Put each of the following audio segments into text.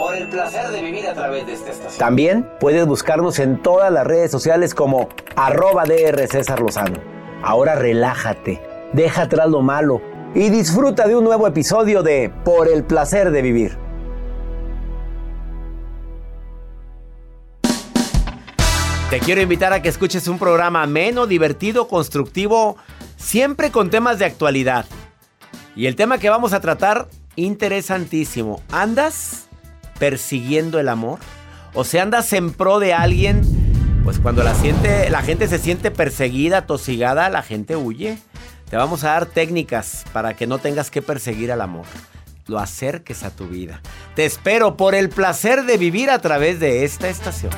Por el placer de vivir a través de esta estación. También puedes buscarnos en todas las redes sociales como arroba DR César Lozano. Ahora relájate, deja atrás lo malo y disfruta de un nuevo episodio de Por el placer de vivir. Te quiero invitar a que escuches un programa ameno, divertido, constructivo, siempre con temas de actualidad. Y el tema que vamos a tratar, interesantísimo. ¿Andas persiguiendo el amor? O sea, andas en pro de alguien, pues cuando la, siente, la gente se siente perseguida, tosigada, la gente huye. Te vamos a dar técnicas para que no tengas que perseguir al amor. Lo acerques a tu vida. Te espero por el placer de vivir a través de esta estación.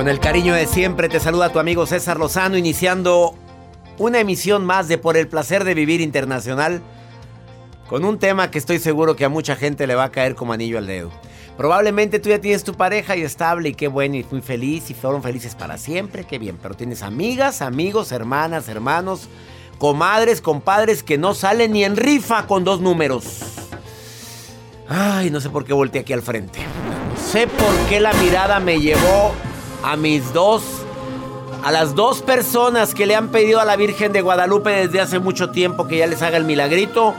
Con el cariño de siempre te saluda tu amigo César Lozano iniciando una emisión más de Por el placer de vivir internacional con un tema que estoy seguro que a mucha gente le va a caer como anillo al dedo. Probablemente tú ya tienes tu pareja y estable y qué bueno y muy feliz y fueron felices para siempre, qué bien, pero tienes amigas, amigos, hermanas, hermanos, comadres, compadres que no salen ni en rifa con dos números. Ay, no sé por qué volteé aquí al frente. No sé por qué la mirada me llevó a mis dos, a las dos personas que le han pedido a la Virgen de Guadalupe desde hace mucho tiempo que ya les haga el milagrito.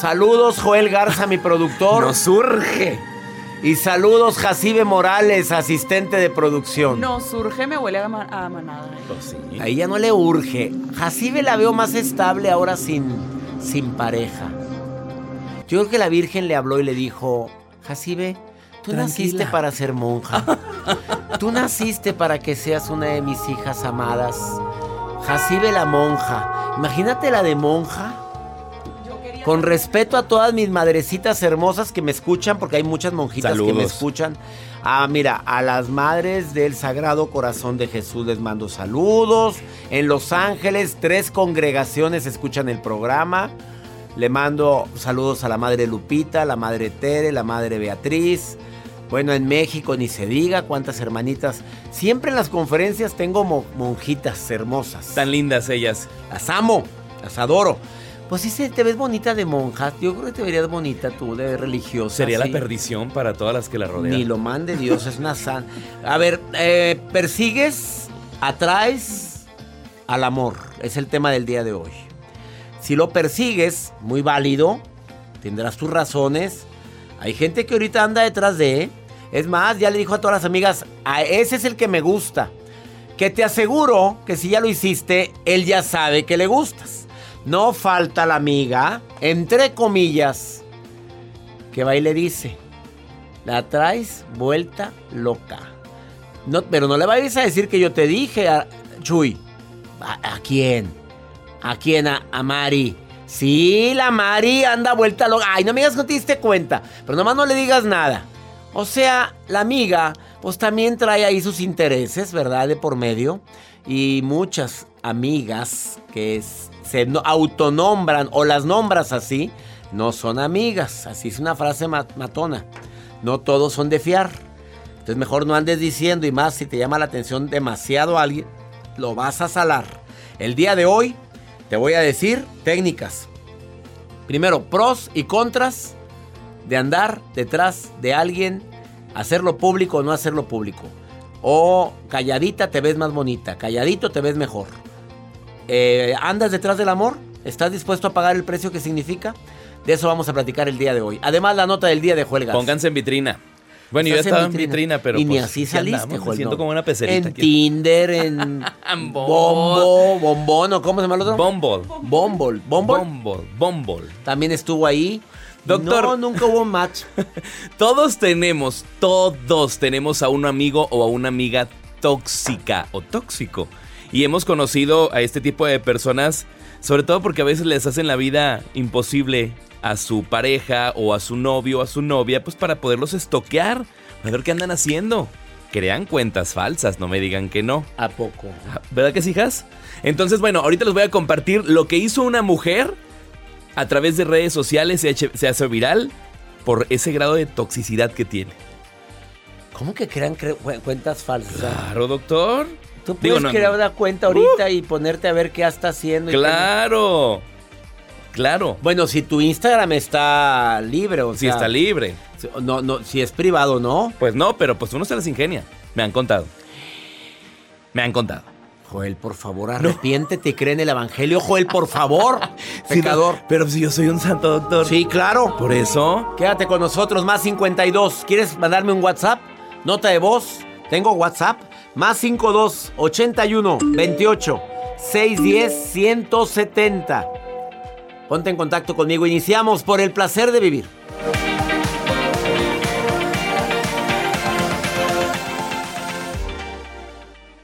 Saludos Joel Garza, mi productor. Nos surge. Y saludos Jacibe Morales, asistente de producción. No, surge, me huele a, ma- a manada. ¿eh? Pues sí. A ella no le urge. Jacibe la veo más estable ahora sin, sin pareja. Yo creo que la Virgen le habló y le dijo, Jacibe, tú Tranquila. naciste para ser monja. tú naciste para que seas una de mis hijas amadas. Jacibe la monja. Imagínate la de monja. Con respeto a todas mis madrecitas hermosas que me escuchan, porque hay muchas monjitas que me escuchan. Ah, mira, a las madres del Sagrado Corazón de Jesús les mando saludos. En Los Ángeles, tres congregaciones escuchan el programa. Le mando saludos a la madre Lupita, la madre Tere, la madre Beatriz. Bueno, en México ni se diga cuántas hermanitas. Siempre en las conferencias tengo mo- monjitas hermosas. Tan lindas ellas. Las amo, las adoro. Pues sí, te ves bonita de monja. Yo creo que te verías bonita tú de religiosa. Sería la perdición para todas las que la rodean. Ni lo mande Dios, es una san. A ver, eh, persigues, atraes al amor. Es el tema del día de hoy. Si lo persigues, muy válido, tendrás tus razones. Hay gente que ahorita anda detrás de. Es más, ya le dijo a todas las amigas, a ese es el que me gusta. Que te aseguro que si ya lo hiciste, él ya sabe que le gustas. No falta la amiga, entre comillas, que va y le dice, la traes vuelta loca. No, pero no le vayas a decir que yo te dije, a, Chuy. ¿A, quién? ¿A quién? A, Mari. Sí, la Mari anda vuelta loca. Ay, no me no te diste cuenta. Pero nomás no le digas nada. O sea, la amiga, pues también trae ahí sus intereses, ¿verdad? De por medio. Y muchas amigas que se no- autonombran o las nombras así, no son amigas. Así es una frase ma- matona. No todos son de fiar. Entonces mejor no andes diciendo y más si te llama la atención demasiado a alguien, lo vas a salar. El día de hoy te voy a decir técnicas. Primero, pros y contras de andar detrás de alguien, hacerlo público o no hacerlo público. O calladita te ves más bonita, calladito te ves mejor. Eh, ¿Andas detrás del amor? ¿Estás dispuesto a pagar el precio que significa? De eso vamos a platicar el día de hoy. Además, la nota del día de Juelgas. Pónganse en vitrina. Bueno, yo estaba en vitrina, pero. Y ni pues, así aquí saliste, Joel, siento como una pecerita. En aquí. Tinder, en. Bombo, Bombón, ¿o cómo se llama el otro? Bumble. Bumble. Bumble. Bumble. Bumble. También estuvo ahí. Doctor. No, nunca hubo match. Todos tenemos, todos tenemos a un amigo o a una amiga tóxica o tóxico. Y hemos conocido a este tipo de personas, sobre todo porque a veces les hacen la vida imposible a su pareja o a su novio o a su novia, pues para poderlos estoquear, a ver qué andan haciendo. Crean cuentas falsas, no me digan que no. ¿A poco? ¿Verdad que sí, hijas? Entonces, bueno, ahorita les voy a compartir lo que hizo una mujer a través de redes sociales, se, eche- se hace viral por ese grado de toxicidad que tiene. ¿Cómo que crean cre- cu- cuentas falsas? Claro, doctor. Tú Digo, puedes no, crear una cuenta ahorita y ponerte a ver qué está haciendo. y. Claro. Claro. Bueno, si tu Instagram está libre, o Si sea, está libre. si- No, no, si es privado, ¿no? Pues no, pero pues uno se las ingenia. Me han contado. Me han contado. Joel, por favor, arrepiéntete y cree en el evangelio. Joel, por favor, pecador. Pero si yo soy un santo doctor. Sí, claro. Por eso. Quédate con nosotros, más 52. ¿Quieres mandarme un WhatsApp? Nota de voz. Tengo WhatsApp. Más 52 81 28 610 170. Ponte en contacto conmigo. Iniciamos por el placer de vivir.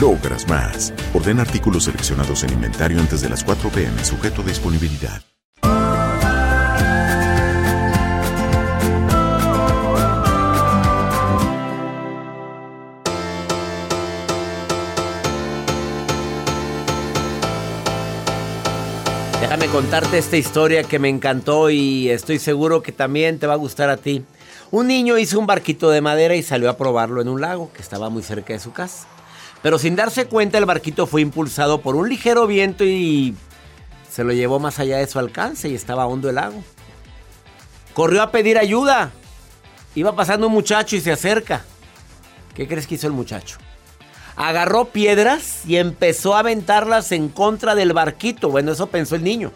logras más. Orden artículos seleccionados en inventario antes de las 4 pm, sujeto a disponibilidad. Déjame contarte esta historia que me encantó y estoy seguro que también te va a gustar a ti. Un niño hizo un barquito de madera y salió a probarlo en un lago que estaba muy cerca de su casa. Pero sin darse cuenta el barquito fue impulsado por un ligero viento y se lo llevó más allá de su alcance y estaba hondo el lago. Corrió a pedir ayuda. Iba pasando un muchacho y se acerca. ¿Qué crees que hizo el muchacho? Agarró piedras y empezó a aventarlas en contra del barquito. Bueno, eso pensó el niño.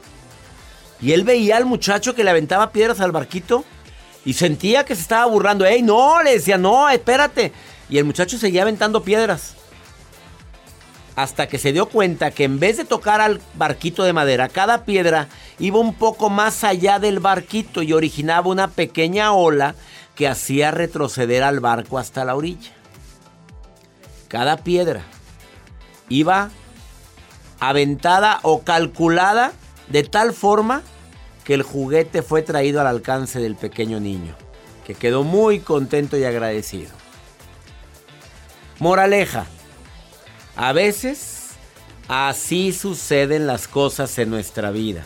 Y él veía al muchacho que le aventaba piedras al barquito Y sentía que se estaba burlando. ¡Ey, no! Le decía, no, espérate. Y el muchacho seguía aventando piedras. Hasta que se dio cuenta que en vez de tocar al barquito de madera, cada piedra iba un poco más allá del barquito y originaba una pequeña ola que hacía retroceder al barco hasta la orilla. Cada piedra iba aventada o calculada de tal forma que el juguete fue traído al alcance del pequeño niño, que quedó muy contento y agradecido. Moraleja, a veces así suceden las cosas en nuestra vida.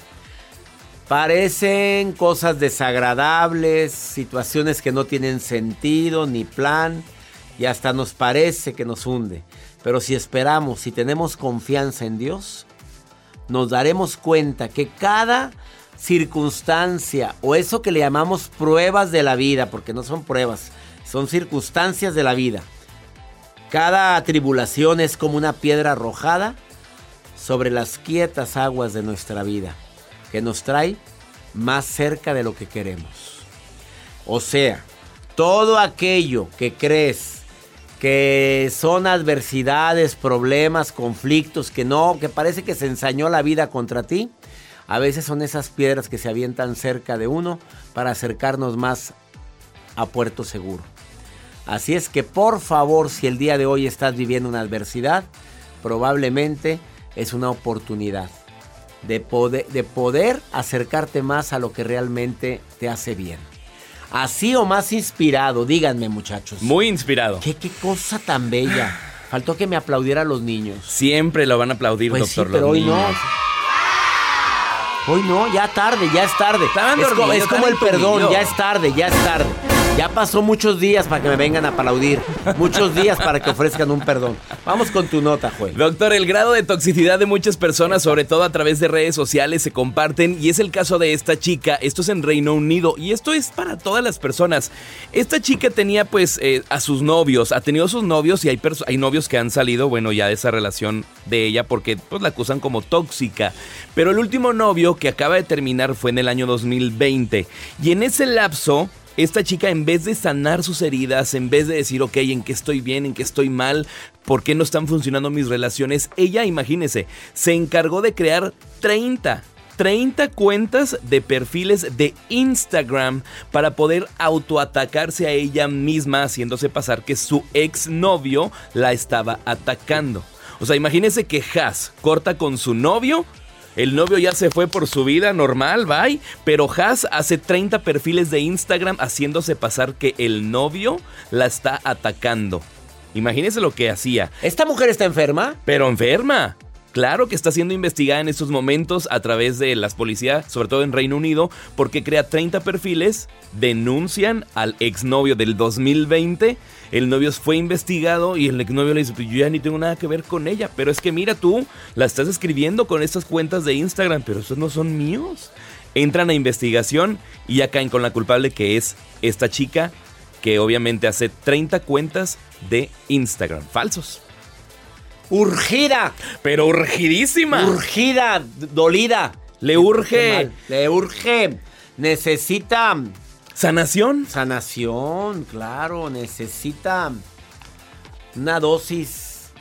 Parecen cosas desagradables, situaciones que no tienen sentido ni plan y hasta nos parece que nos hunde. Pero si esperamos, si tenemos confianza en Dios, nos daremos cuenta que cada circunstancia o eso que le llamamos pruebas de la vida, porque no son pruebas, son circunstancias de la vida. Cada tribulación es como una piedra arrojada sobre las quietas aguas de nuestra vida, que nos trae más cerca de lo que queremos. O sea, todo aquello que crees que son adversidades, problemas, conflictos, que no, que parece que se ensañó la vida contra ti, a veces son esas piedras que se avientan cerca de uno para acercarnos más a puerto seguro. Así es que por favor, si el día de hoy estás viviendo una adversidad, probablemente es una oportunidad de poder, de poder acercarte más a lo que realmente te hace bien. Así o más inspirado, díganme muchachos. Muy inspirado. ¿Qué, qué cosa tan bella. Faltó que me aplaudiera los niños. Siempre lo van a aplaudir, Pues doctor. sí, pero los hoy no. Hoy no, ya tarde, ya es tarde. Es, co- es como el perdón, ya es tarde, ya es tarde. Ya pasó muchos días para que me vengan a aplaudir. Muchos días para que ofrezcan un perdón. Vamos con tu nota, Joel. Doctor, el grado de toxicidad de muchas personas, sobre todo a través de redes sociales, se comparten y es el caso de esta chica. Esto es en Reino Unido y esto es para todas las personas. Esta chica tenía pues eh, a sus novios, ha tenido sus novios y hay, hay novios que han salido, bueno, ya de esa relación de ella porque pues la acusan como tóxica. Pero el último novio que acaba de terminar fue en el año 2020 y en ese lapso esta chica en vez de sanar sus heridas, en vez de decir, ok, en qué estoy bien, en qué estoy mal, por qué no están funcionando mis relaciones, ella, imagínese, se encargó de crear 30. 30 cuentas de perfiles de Instagram para poder autoatacarse a ella misma haciéndose pasar que su exnovio la estaba atacando. O sea, imagínese que Has corta con su novio el novio ya se fue por su vida normal, bye. Pero Has hace 30 perfiles de Instagram haciéndose pasar que el novio la está atacando. Imagínese lo que hacía. ¿Esta mujer está enferma? Pero enferma. Claro que está siendo investigada en estos momentos a través de las policías, sobre todo en Reino Unido, porque crea 30 perfiles, denuncian al exnovio del 2020, el novio fue investigado y el exnovio le dice, "Pues yo ya ni tengo nada que ver con ella, pero es que mira tú, la estás escribiendo con estas cuentas de Instagram, pero esos no son míos. Entran a investigación y ya caen con la culpable que es esta chica que obviamente hace 30 cuentas de Instagram falsos. Urgida. Pero urgidísima. Urgida, dolida. Le urge. Le urge. Necesita sanación. sanación, claro. Necesita una dosis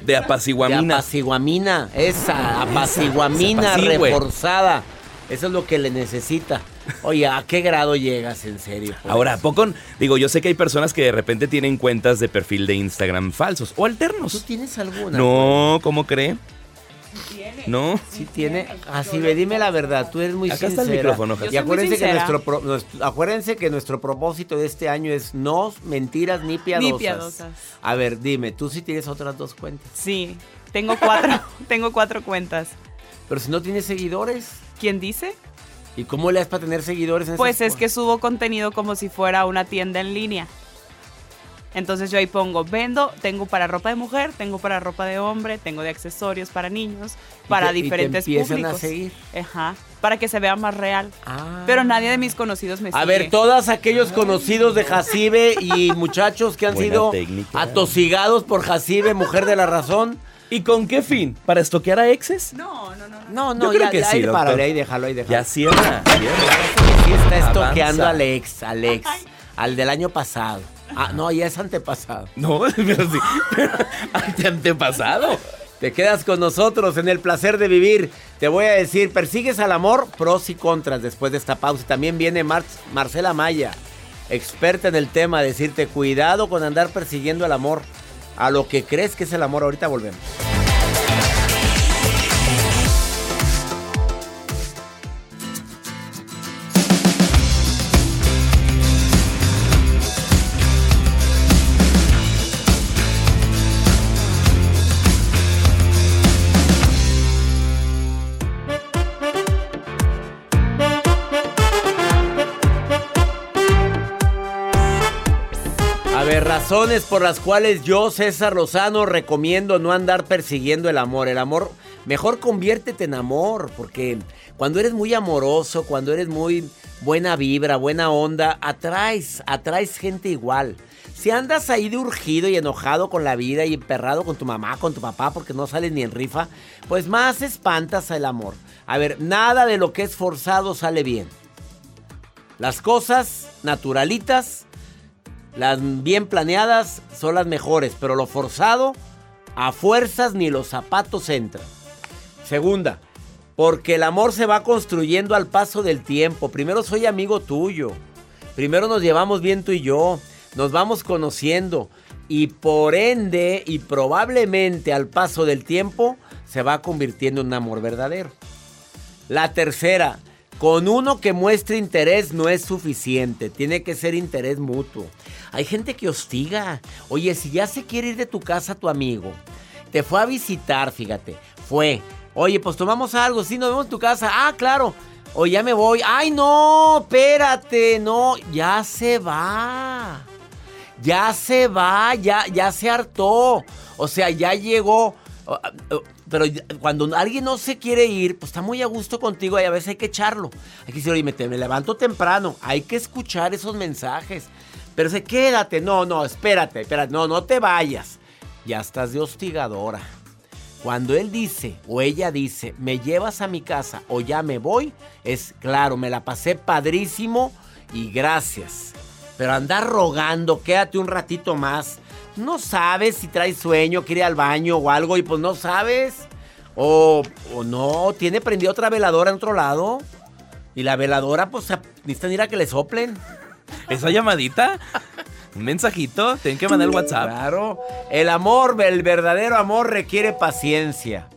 de de apaciguamina. apaciguamina. Esa, apaciguamina reforzada. Eso es lo que le necesita. Oye, ¿a qué grado llegas en serio? pues? Ahora, ¿a poco? Digo, yo sé que hay personas que de repente tienen cuentas de perfil de Instagram falsos o ¿Tú alternos. tienes alguna? No, ¿cómo cree? No. Sí tiene. Así ve, dime la verdad, tú eres muy Acá está el micrófono, Yo y acuérdense que nuestro, pro- nuestro- acuérdense que nuestro propósito de este año es no mentiras ni piadosas. piadosas. A ver, dime, tú sí tienes otras dos cuentas. Sí, tengo cuatro, tengo cuatro cuentas. Pero si no tienes seguidores, ¿Quién dice? ¿Y cómo le das para tener seguidores en Pues esas es que subo contenido como si fuera una tienda en línea. Entonces yo ahí pongo, vendo, tengo para ropa de mujer, tengo para ropa de hombre, tengo de accesorios para niños, para te- y te diferentes empiezan a públicos. seguir. Ajá, para que se vea más real. Ah. Pero nadie de mis conocidos me A sigue. ver, todos aquellos conocidos de Jacibe y muchachos que han Buena sido técnica. atosigados por Jacibe, mujer de la razón, ¿Y con qué fin? ¿Para estoquear a exes? No, no, no. No, no, Yo creo ya, que ya, sí, ahí párale, ahí déjalo, ahí déjalo. Ya cierra, cierra. Sí está Avanza. estoqueando al ex, al ex, al del año pasado. Ah, no, ya es antepasado. No, pero sí. Pero ante antepasado. Te quedas con nosotros en el placer de vivir. Te voy a decir, persigues al amor, pros y contras después de esta pausa. También viene Mar- Marcela Maya, experta en el tema, a decirte cuidado con andar persiguiendo el amor. A lo que crees que es el amor, ahorita volvemos. Razones por las cuales yo, César Lozano, recomiendo no andar persiguiendo el amor. El amor, mejor conviértete en amor, porque cuando eres muy amoroso, cuando eres muy buena vibra, buena onda, atraes, atraes gente igual. Si andas ahí de urgido y enojado con la vida y emperrado con tu mamá, con tu papá, porque no sales ni en rifa, pues más espantas el amor. A ver, nada de lo que es forzado sale bien. Las cosas naturalitas las bien planeadas son las mejores, pero lo forzado, a fuerzas ni los zapatos entran. Segunda, porque el amor se va construyendo al paso del tiempo. Primero soy amigo tuyo. Primero nos llevamos bien tú y yo. Nos vamos conociendo. Y por ende, y probablemente al paso del tiempo, se va convirtiendo en un amor verdadero. La tercera, con uno que muestre interés no es suficiente, tiene que ser interés mutuo. Hay gente que hostiga. Oye, si ya se quiere ir de tu casa tu amigo, te fue a visitar, fíjate, fue. Oye, pues tomamos algo, sí, nos vemos en tu casa. Ah, claro. O ya me voy. Ay, no, espérate, no, ya se va. Ya se va, ya, ya se hartó. O sea, ya llegó. Pero cuando alguien no se quiere ir, pues está muy a gusto contigo y a veces hay que echarlo. Hay que decir, oye, me levanto temprano. Hay que escuchar esos mensajes. Pero se quédate, no, no, espérate, espérate, no, no te vayas. Ya estás de hostigadora. Cuando él dice o ella dice, me llevas a mi casa o ya me voy, es claro, me la pasé padrísimo y gracias. Pero andar rogando, quédate un ratito más. No sabes si traes sueño, quiere ir al baño o algo y pues no sabes. O, o no, tiene prendida otra veladora en otro lado. Y la veladora, pues necesitan ir a que le soplen. ¿Esa llamadita? ¿Un mensajito? Tienen que mandar el WhatsApp. Claro. El amor, el verdadero amor requiere paciencia.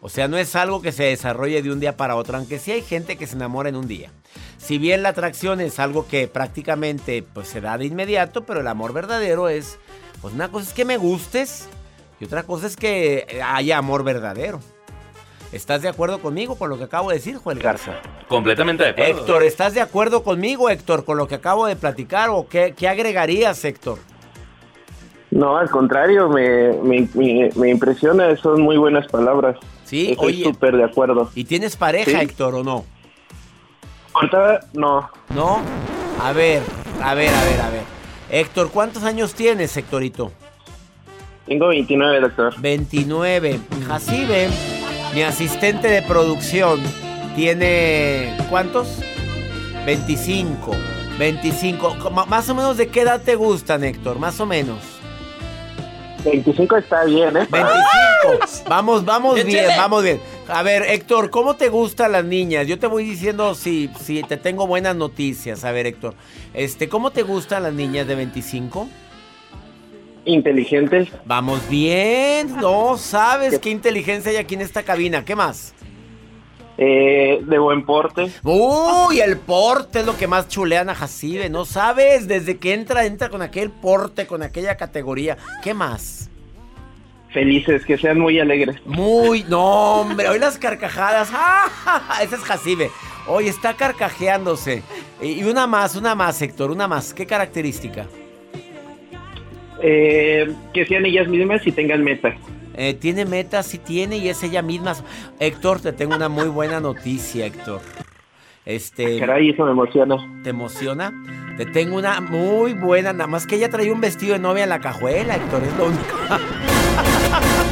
O sea, no es algo que se desarrolle de un día para otro, aunque sí hay gente que se enamora en un día. Si bien la atracción es algo que prácticamente pues, se da de inmediato, pero el amor verdadero es, pues una cosa es que me gustes y otra cosa es que haya amor verdadero. ¿Estás de acuerdo conmigo con lo que acabo de decir, Joel Garza? Completamente de acuerdo. Héctor, ¿estás de acuerdo conmigo, Héctor, con lo que acabo de platicar o qué, qué agregarías, Héctor? No, al contrario, me, me, me- me impresiona, son muy buenas palabras. Sí, Estoy súper de acuerdo. ¿Y tienes pareja, Sí. Héctor, o no? Ahorita, no, ¿No? A ver, a ver, a ver, a ver. Héctor, ¿cuántos años tienes, Héctorito? tengo 29, doctor. 29. Jacibe, mi asistente de producción, tiene... ¿Cuántos? 25. 25. ¿Cómo- Más o menos de qué edad te gustan, Héctor? Más o menos. 25 está bien, ¿eh? 25. Vamos, vamos bien, vamos bien. A ver, Héctor, ¿cómo te gustan las niñas? Yo te voy diciendo si, si te tengo buenas noticias. A ver, Héctor, este, ¿cómo te gustan las niñas de 25? Inteligentes, Vamos bien. No sabes qué inteligencia hay aquí en esta cabina. ¿Qué más? eh, de buen porte, Uy, el porte es lo que más chulean a Jacibe. No sabes, desde que entra, entra con aquel porte, con aquella categoría. ¿Qué más? felices, que sean muy alegres. Muy, no, hombre, hoy las carcajadas. ¡Ah! Esa es Jacibe. Hoy está carcajeándose. Y una más, una más, Héctor, una más. ¿Qué característica? Eh, que sean ellas mismas y tengan metas. Eh, tiene metas, sí tiene, y es ella misma. Héctor, te tengo una muy buena noticia, Héctor. Este, Caray, eso me emociona. ¿te emociona? Te tengo una muy buena, nada más que ella traía un vestido de novia en la cajuela, Héctor, es lo único.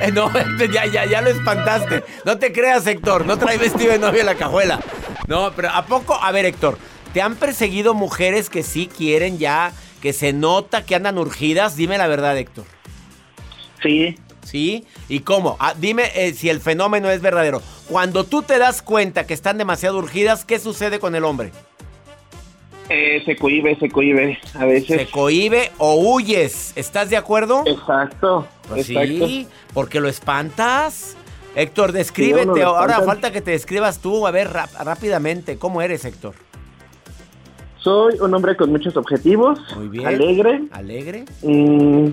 Eh, no, ya, ya, ya lo espantaste. No te creas, Héctor. No trae vestido de novia en la cajuela. No, pero ¿a poco? A ver, Héctor. ¿Te han perseguido mujeres que sí quieren ya, que se nota que andan urgidas? Dime la verdad, Héctor. Sí. ¿Sí? ¿Y cómo? Ah, dime eh, si el fenómeno es verdadero. Cuando tú te das cuenta que están demasiado urgidas, ¿qué sucede con el hombre? Eh, se cohibe, se cohibe a veces. Se cohibe o huyes. ¿Estás de acuerdo? Exacto. Pues exacto. sí, porque lo espantas. Héctor, descríbete. Sí, Ahora falta que te describas tú. A ver, rápidamente. ¿Cómo eres, Héctor? Soy un hombre con muchos objetivos. Muy bien. Alegre. ¿Alegre? mm,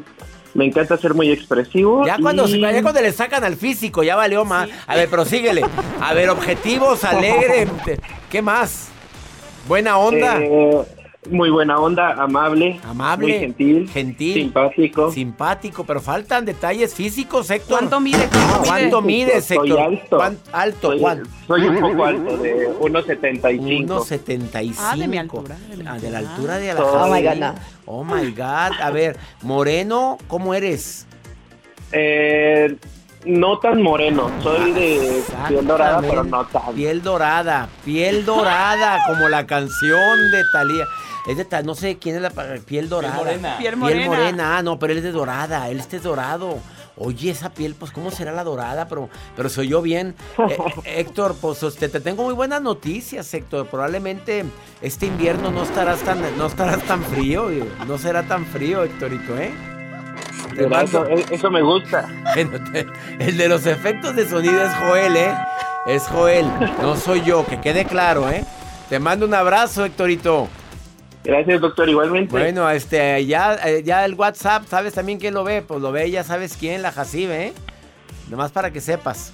me encanta ser muy expresivo. Ya cuando, y- ya cuando le sacan al físico, ya valió más. A ver, prosíguele. A ver, objetivos, alegre. ¿Qué más? Buena onda. Eh, muy buena onda, amable. Amable. Muy gentil. Gentil. Simpático. Simpático, pero faltan detalles físicos, Héctor. ¿Cuánto mide? ¿Cuánto mide? ¿Cuánto mides, Soy Héctor? alto. ¿Cuán- alto, Soy, ¿cuánto? soy un poco alto, de 1.75. 1.75. Ah, de mi altura, de mi Ah, de la altura. altura de la Oh my. God, no. Oh my God. A ver, Moreno, ¿cómo eres? Eh, no tan moreno, soy de piel dorada, pero no tan. Piel dorada, piel dorada, como la canción de Talía. Es de Ta- no sé quién es la piel dorada. morena. Piel Piel morena. ah, no, pero él es de dorada, él este es dorado. Oye, esa piel, pues, ¿cómo será la dorada? Pero, pero se oyó bien. Eh, Héctor, pues, este, te tengo muy buenas noticias, Héctor. Probablemente este invierno no estarás tan, no estarás tan frío, no será tan frío, Héctorito, ¿eh? Eso, eso me gusta. el de los efectos de sonido es Joel, ¿eh? Es Joel, no soy yo, que quede claro, ¿eh? Te mando un abrazo, Héctorito. Gracias, doctor, igualmente. Bueno, este, ya, eh, ya el WhatsApp, ¿sabes también quién lo ve? Pues lo ve, ya sabes quién, la Jacibe, ¿eh? Nomás para que sepas.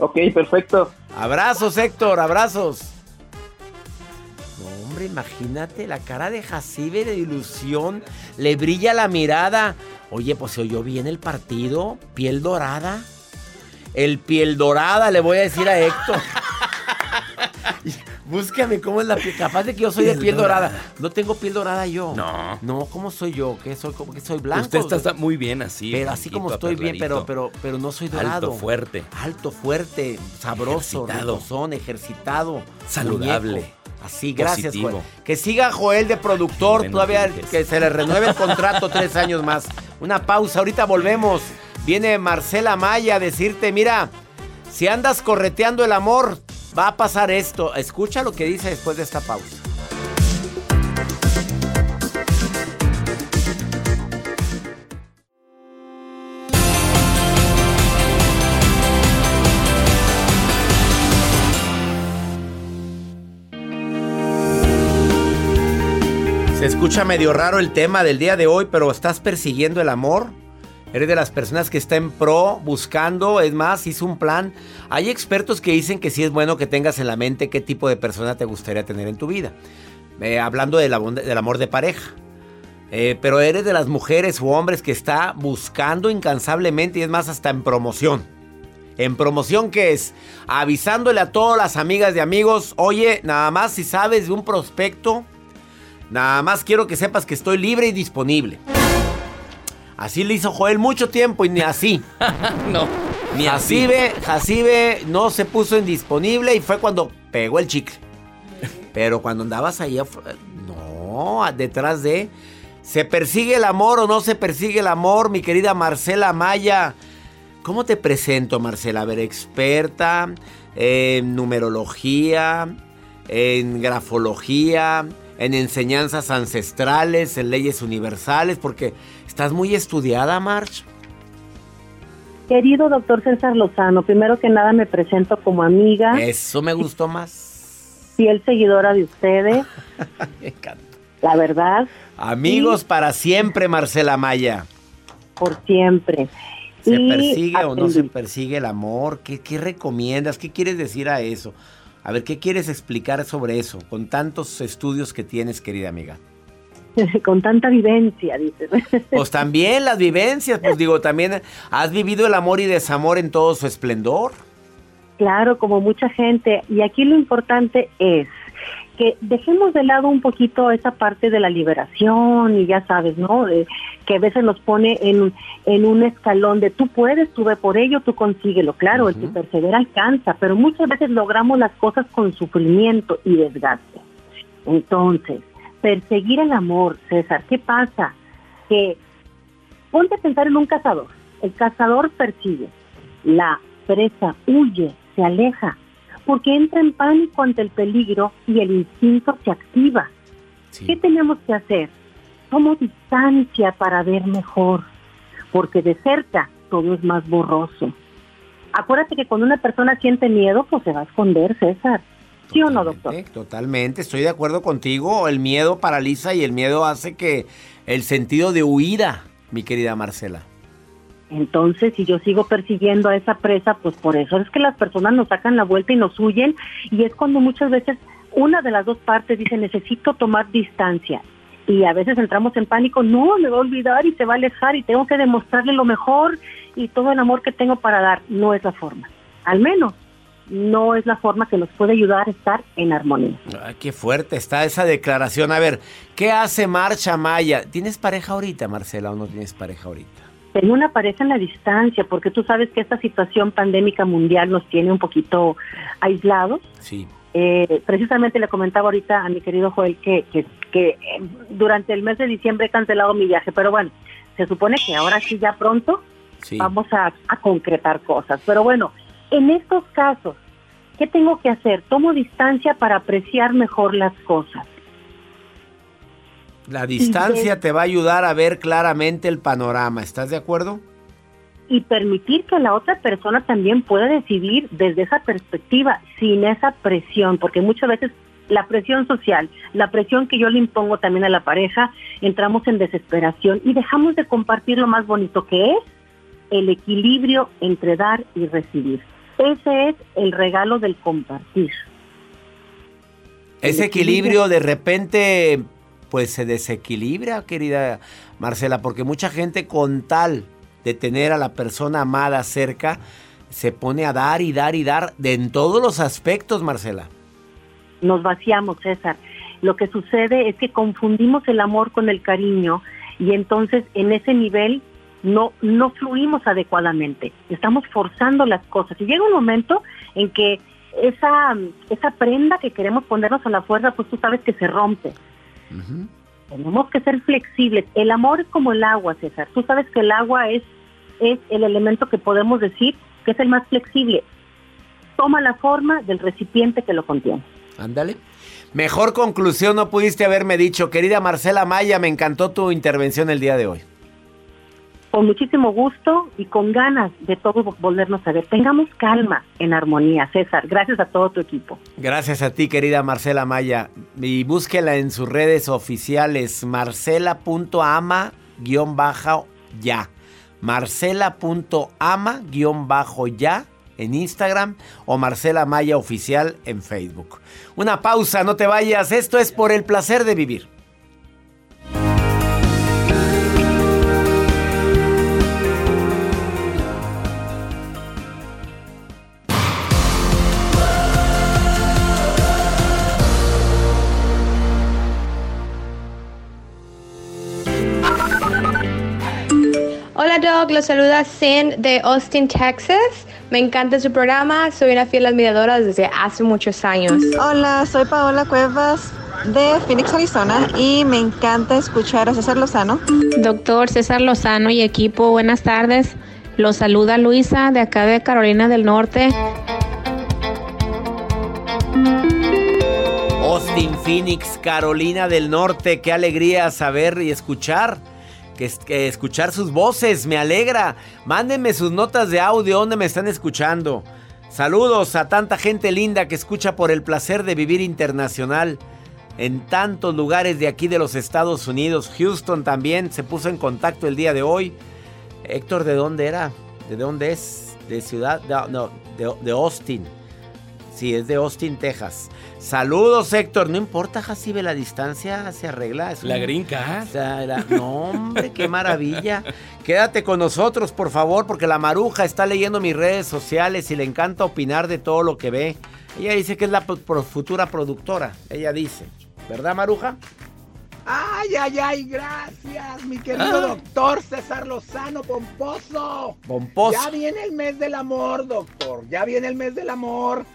Ok, perfecto. Abrazos, Héctor, abrazos. Hombre, imagínate la cara de Jacibe de ilusión. Le brilla la mirada. Oye, pues se oyó bien el partido. Piel dorada. El piel dorada, le voy a decir a Héctor. Búscame cómo es la piel. Capaz de que yo soy de Piel dorada. dorada. No tengo piel dorada yo. No. No, ¿cómo soy yo? ¿Qué soy? ¿Cómo que soy blanco? Usted está, está muy bien así. pero así como estoy bien, pero, pero, pero no soy dorado. Alto, fuerte. Alto, fuerte, sabroso, Ejercitado. ricozón, ejercitado. Saludable. muñeco. Así, gracias, Positivo. Joel. Que siga Joel de productor, Bueno, todavía Enríquez. que se le renueve el contrato tres años más. Una pausa, ahorita volvemos. Viene Marcela Maya a decirte, mira, si andas correteando el amor, va a pasar esto. Escucha lo que dice después de esta pausa. Escucha medio raro el tema del día de hoy, pero ¿estás persiguiendo el amor? ¿Eres de las personas que está en pro, buscando? Es más, hizo un plan. Hay expertos que dicen que sí es bueno que tengas en la mente qué tipo de persona te gustaría tener en tu vida. Eh, hablando del, amor de pareja. Eh, pero eres de las mujeres o hombres que está buscando incansablemente y es más hasta en promoción. En promoción que es avisándole a todas las amigas de amigos, oye, nada más si sabes de un prospecto, nada más quiero que sepas que estoy libre y disponible. Así le hizo Joel mucho tiempo y ni así. No. Ni así ve, Jacibe no se puso indisponible y fue cuando pegó el chicle. Pero cuando andabas ahí, afu- no, detrás de... ¿Se persigue el amor o no se persigue el amor, mi querida Marcela Maya? ¿Cómo te presento, Marcela? A ver, experta en numerología, en grafología, en enseñanzas ancestrales, en leyes universales, porque estás muy estudiada, March. Querido doctor César Lozano, primero que nada me presento como amiga, Eso me gustó más. fiel seguidora de ustedes, Me encanta. la verdad, Amigos para siempre, Marcela Maya. por siempre. ¿Se Y persigue o no se persigue el amor? ¿Qué, qué recomiendas? ¿Qué quieres decir a eso? A ver, ¿qué quieres explicar sobre eso con tantos estudios que tienes, querida amiga? Con tanta vivencia, dices. Pues también las vivencias, pues digo, también has vivido el amor y desamor en todo su esplendor. Claro, como mucha gente. Y aquí lo importante es que dejemos de lado un poquito esa parte de la liberación y ya sabes, ¿no? De, que a veces nos pone en, en un escalón de tú puedes, tú ve por ello, tú consíguelo. Claro, el que persevera alcanza, pero muchas veces logramos las cosas con sufrimiento y desgaste. Entonces, perseguir el amor, César, ¿qué pasa? Que ponte a pensar en un cazador. El cazador persigue, la presa huye, se aleja, porque entra en pánico ante el peligro y el instinto se activa. ¿Qué tenemos que hacer? Tomo distancia para ver mejor, porque de cerca todo es más borroso. Acuérdate que cuando una persona siente miedo, pues se va a esconder, César. ¿Sí o no, doctor? Totalmente, estoy de acuerdo contigo. El miedo paraliza y el miedo hace que el sentido de huida, mi querida Marcela. Entonces, si yo sigo persiguiendo a esa presa, pues por eso es que las personas nos sacan la vuelta y nos huyen y es cuando muchas veces una de las dos partes dice necesito tomar distancia y a veces entramos en pánico, no, me va a olvidar y se va a alejar y tengo que demostrarle lo mejor y todo el amor que tengo para dar. No es la forma. Al menos no es la forma que nos puede ayudar a estar en armonía. Ay, qué fuerte está esa declaración. A ver, ¿qué hace Marcha Maya? ¿Tienes pareja ahorita, Marcela, o no tienes pareja ahorita? Tengo una pareja en la distancia, porque tú sabes que esta situación pandémica mundial nos tiene un poquito aislados. Sí. Eh, precisamente le comentaba ahorita a mi querido Joel que, que, que eh, durante el mes de diciembre he cancelado mi viaje, pero bueno, se supone que ahora sí ya pronto vamos a, a concretar cosas. Pero bueno, en estos casos, ¿qué tengo que hacer? Tomo distancia para apreciar mejor las cosas. La distancia te va a ayudar a ver claramente el panorama, ¿estás de acuerdo? Y permitir que la otra persona también pueda decidir desde esa perspectiva, sin esa presión, porque muchas veces la presión social, la presión que yo le impongo también a la pareja, entramos en desesperación y dejamos de compartir lo más bonito que es el equilibrio entre dar y recibir. Ese es el regalo del compartir. Ese equilibrio de repente pues se desequilibra, querida Marcela, porque mucha gente con tal de tener a la persona amada cerca, se pone a dar y dar y dar de en todos los aspectos, Marcela. Nos vaciamos, César. Lo que sucede es que confundimos el amor con el cariño y entonces en ese nivel no, no fluimos adecuadamente. Estamos forzando las cosas. Y llega un momento en que esa, esa prenda que queremos ponernos a la fuerza, pues tú sabes que se rompe. Tenemos que ser flexibles. El amor es como el agua, César. Tú sabes que el agua es, es el elemento que podemos decir que es el más flexible. Toma la forma del recipiente que lo contiene. Ándale. Mejor conclusión no pudiste haberme dicho. Querida Marcela Maya, me encantó tu intervención el día de hoy con muchísimo gusto y con ganas de todos volvernos a ver. Tengamos calma en armonía, César. Gracias a todo tu equipo. Gracias a ti, querida Marcela Maya. Y búsquela en sus redes oficiales, marcela.ama-ya. Marcela.ama-ya en Instagram o Marcela Maya Oficial en Facebook. Una pausa, no te vayas. Esto es por el placer de vivir. Doc, los saluda Sin de Austin, Texas. Me encanta su programa, soy una fiel admiradora desde hace muchos años. Hola, soy Paola Cuevas de Phoenix, Arizona y me encanta escuchar a César Lozano. Doctor César Lozano y equipo, buenas tardes. Los saluda Luisa de acá de Carolina del Norte. Austin, Phoenix, Carolina del Norte, qué alegría saber y escuchar que, escuchar sus voces, me alegra. Mándenme sus notas de audio donde me están escuchando. Saludos a tanta gente linda que escucha por el placer de vivir internacional en tantos lugares de aquí de los Estados Unidos. Houston también se puso en contacto el día de hoy. Héctor, ¿de dónde era? ¿De dónde es? De ciudad, no, de, de Austin. Sí, es de Austin, Texas. Saludos, Héctor. No importa, Jacibe, la distancia se arregla. Es la grinca. No, hombre, qué maravilla. Quédate con nosotros, por favor, porque la maruja está leyendo mis redes sociales y le encanta opinar de todo lo que ve. Ella dice que es la futura productora. Ella dice. ¿Verdad, Maruja? Ay, ay, ay, gracias, mi querido ah. doctor César Lozano Pomposo. Pomposo. Ya viene el mes del amor, doctor. Ya viene el mes del amor.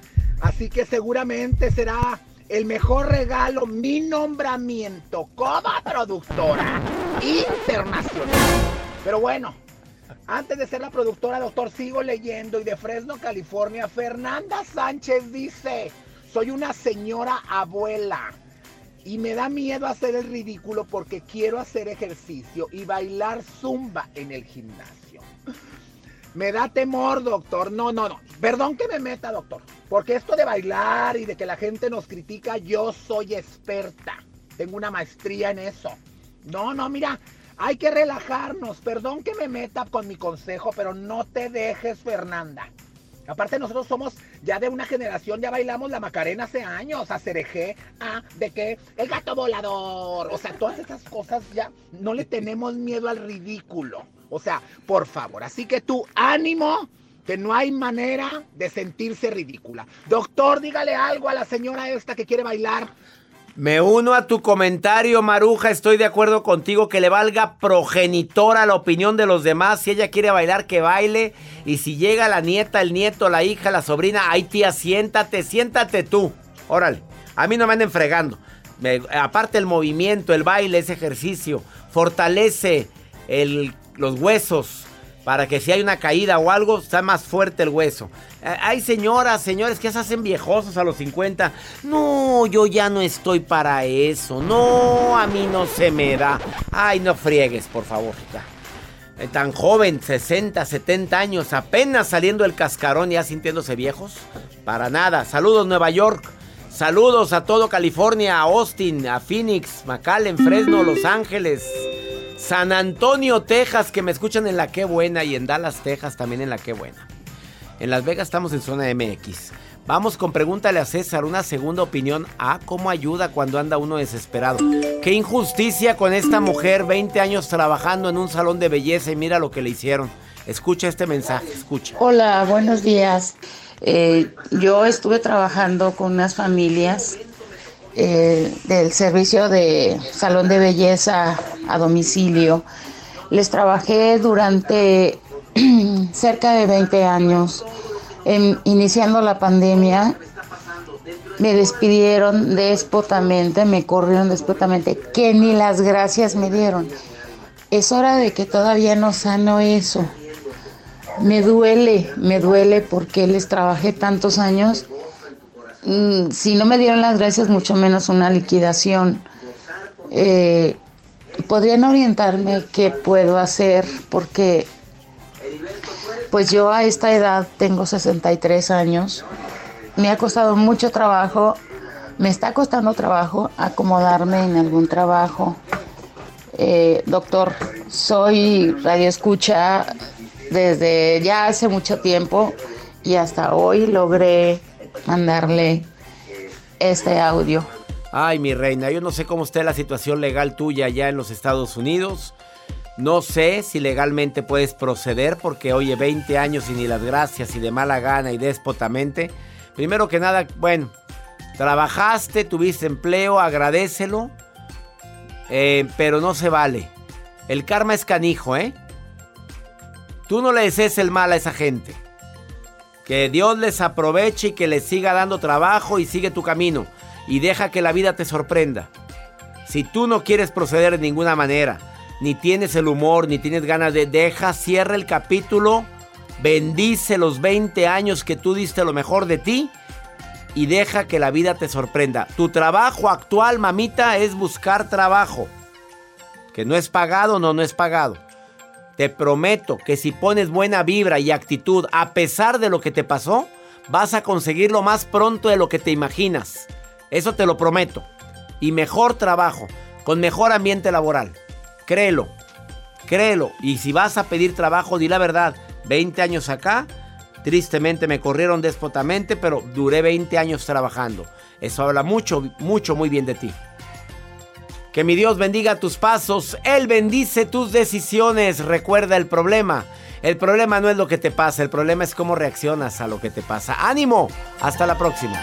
Así que seguramente será el mejor regalo mi nombramiento como productora internacional. Pero bueno, antes de ser la productora, doctor, sigo leyendo y de Fresno, California, Fernanda Sánchez dice, soy una señora abuela y me da miedo hacer el ridículo porque quiero hacer ejercicio y bailar zumba en el gimnasio. Me da temor, doctor. No, no, no. Perdón que me meta, doctor. Porque esto de bailar y de que la gente nos critica, yo soy experta. Tengo una maestría en eso. No, no, mira, hay que relajarnos. Perdón que me meta con mi consejo, pero no te dejes, Fernanda. Aparte nosotros somos ya de una generación, ya bailamos la Macarena hace años, a Cereje, a de que el gato volador, o sea, todas esas cosas ya no le tenemos miedo al ridículo. O sea, por favor, así que tú ánimo, que no hay manera de sentirse ridícula. Doctor, dígale algo a la señora esta que quiere bailar. Me uno a tu comentario, Maruja. Estoy de acuerdo contigo que le valga progenitora la opinión de los demás. Si ella quiere bailar, que baile. Y si llega la nieta, el nieto, la hija, la sobrina, ay tía, siéntate, siéntate tú. Órale, a mí no me anden fregando. aparte el movimiento, el baile, ese ejercicio, fortalece los huesos para que si hay una caída o algo, está más fuerte el hueso. Eh, hay señoras, señores que se hacen viejosos a los 50. No, yo ya no estoy para eso. No, a mí no se me da. Ay, no friegues, por favor. Eh, tan joven, 60, 70 años, apenas saliendo el cascarón ya sintiéndose viejos. Para nada. Saludos Nueva York. Saludos a todo California, a Austin, a Phoenix, McAllen, Fresno, Los Ángeles. San Antonio, Texas, que me escuchan en la Qué Buena y en Dallas, Texas también en la Qué Buena. En Las Vegas estamos en zona MX. Vamos con pregúntale a César una segunda opinión a cómo ayuda cuando anda uno desesperado. Qué injusticia con esta mujer, 20 años trabajando en un salón de belleza y mira lo que le hicieron. Escucha este mensaje, escucha. Hola, buenos días. Eh, yo estuve trabajando con unas familias eh, del servicio de salón de belleza a domicilio. Les trabajé durante cerca de 20 años. iniciando la pandemia, me despidieron despotamente, me corrieron despotamente, que ni las gracias me dieron. Es hora de que todavía no sano eso. Me duele, me duele porque les trabajé tantos años si no me dieron las gracias, mucho menos una liquidación. Eh, ¿Podrían orientarme qué puedo hacer? Porque pues yo a esta edad tengo 63 años. Me ha costado mucho trabajo, me está costando trabajo acomodarme en algún trabajo. Eh, doctor, soy radioescucha desde ya hace mucho tiempo y hasta hoy logré mandarle este audio. Ay, mi reina, yo no sé cómo está la situación legal tuya allá en los Estados Unidos. No sé si legalmente puedes proceder porque, oye, 20 años y ni las gracias y de mala gana y déspotamente. Primero que nada, bueno, trabajaste, tuviste empleo, agradecelo, eh, pero no se vale. El karma es canijo, ¿eh? Tú no le desees el mal a esa gente. Que Dios les aproveche y que les siga dando trabajo y sigue tu camino. Y deja que la vida te sorprenda. Si tú no quieres proceder de ninguna manera, ni tienes el humor, ni tienes ganas de... Deja, cierra el capítulo, bendice los 20 años que tú diste lo mejor de ti y deja que la vida te sorprenda. Tu trabajo actual, mamita, es buscar trabajo. Que no es pagado, no, no es pagado. Te prometo que si pones buena vibra y actitud a pesar de lo que te pasó, vas a conseguirlo más pronto de lo que te imaginas. Eso te lo prometo. Y mejor trabajo, con mejor ambiente laboral. Créelo, créelo. Y si vas a pedir trabajo, di la verdad. 20 años acá, tristemente me corrieron despotamente, pero duré 20 años trabajando. Eso habla mucho, mucho, muy bien de ti. Que mi Dios bendiga tus pasos, Él bendice tus decisiones. Recuerda el problema. El problema no es lo que te pasa, el problema es cómo reaccionas a lo que te pasa. Ánimo, hasta la próxima.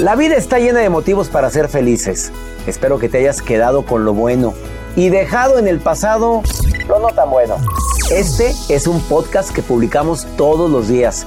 La vida está llena de motivos para ser felices. Espero que te hayas quedado con lo bueno y dejado en el pasado lo no tan bueno. Este es un podcast que publicamos todos los días,